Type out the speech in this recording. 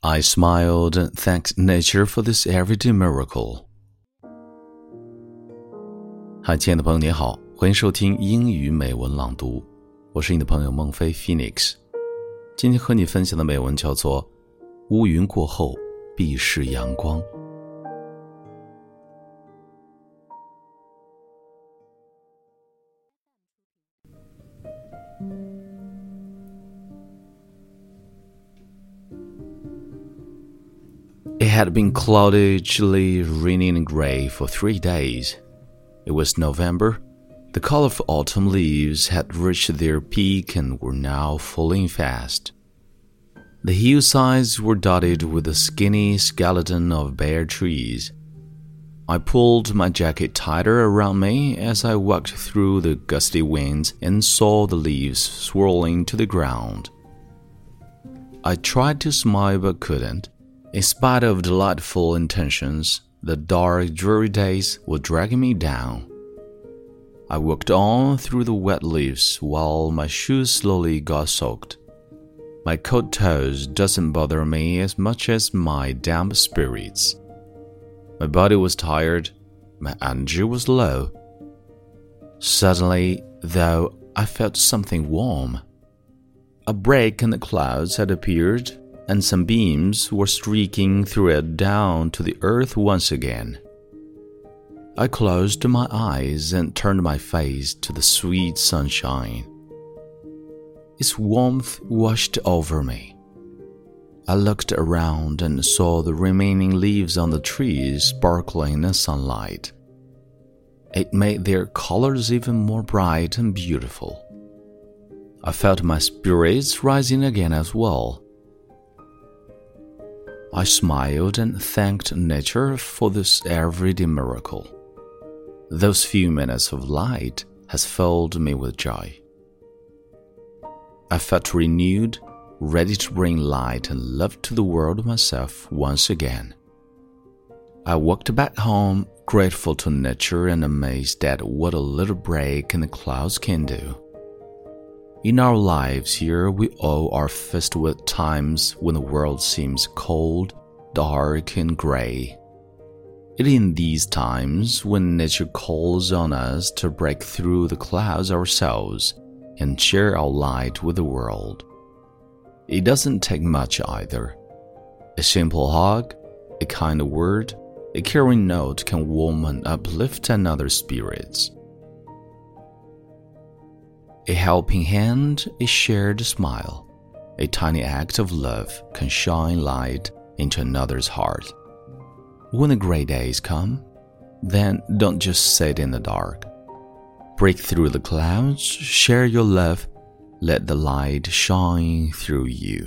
I smiled thanks nature for this everyday miracle. 嗨，亲爱的朋友，你好，欢迎收听英语美文朗读，我是你的朋友孟非 Phoenix。今天和你分享的美文叫做《乌云过后必是阳光》。Had been cloudy, chilly, raining, and gray for three days. It was November. The colorful autumn leaves had reached their peak and were now falling fast. The hillsides were dotted with the skinny skeleton of bare trees. I pulled my jacket tighter around me as I walked through the gusty winds and saw the leaves swirling to the ground. I tried to smile but couldn't. In spite of delightful intentions, the dark, dreary days were dragging me down. I walked on through the wet leaves while my shoes slowly got soaked. My cold toes doesn't bother me as much as my damp spirits. My body was tired, my energy was low. Suddenly, though, I felt something warm. A break in the clouds had appeared and some beams were streaking through it down to the earth once again. I closed my eyes and turned my face to the sweet sunshine. Its warmth washed over me. I looked around and saw the remaining leaves on the trees sparkling in the sunlight. It made their colors even more bright and beautiful. I felt my spirits rising again as well I smiled and thanked nature for this everyday miracle. Those few minutes of light has filled me with joy. I felt renewed, ready to bring light and love to the world myself once again. I walked back home, grateful to nature and amazed at what a little break in the clouds can do. In our lives here, we all are faced with times when the world seems cold, dark, and gray. It is in these times when nature calls on us to break through the clouds ourselves and share our light with the world. It doesn't take much either. A simple hug, a kind word, a caring note can warm and uplift another's spirits. A helping hand, a shared smile, a tiny act of love can shine light into another's heart. When the gray days come, then don't just sit in the dark. Break through the clouds, share your love, let the light shine through you.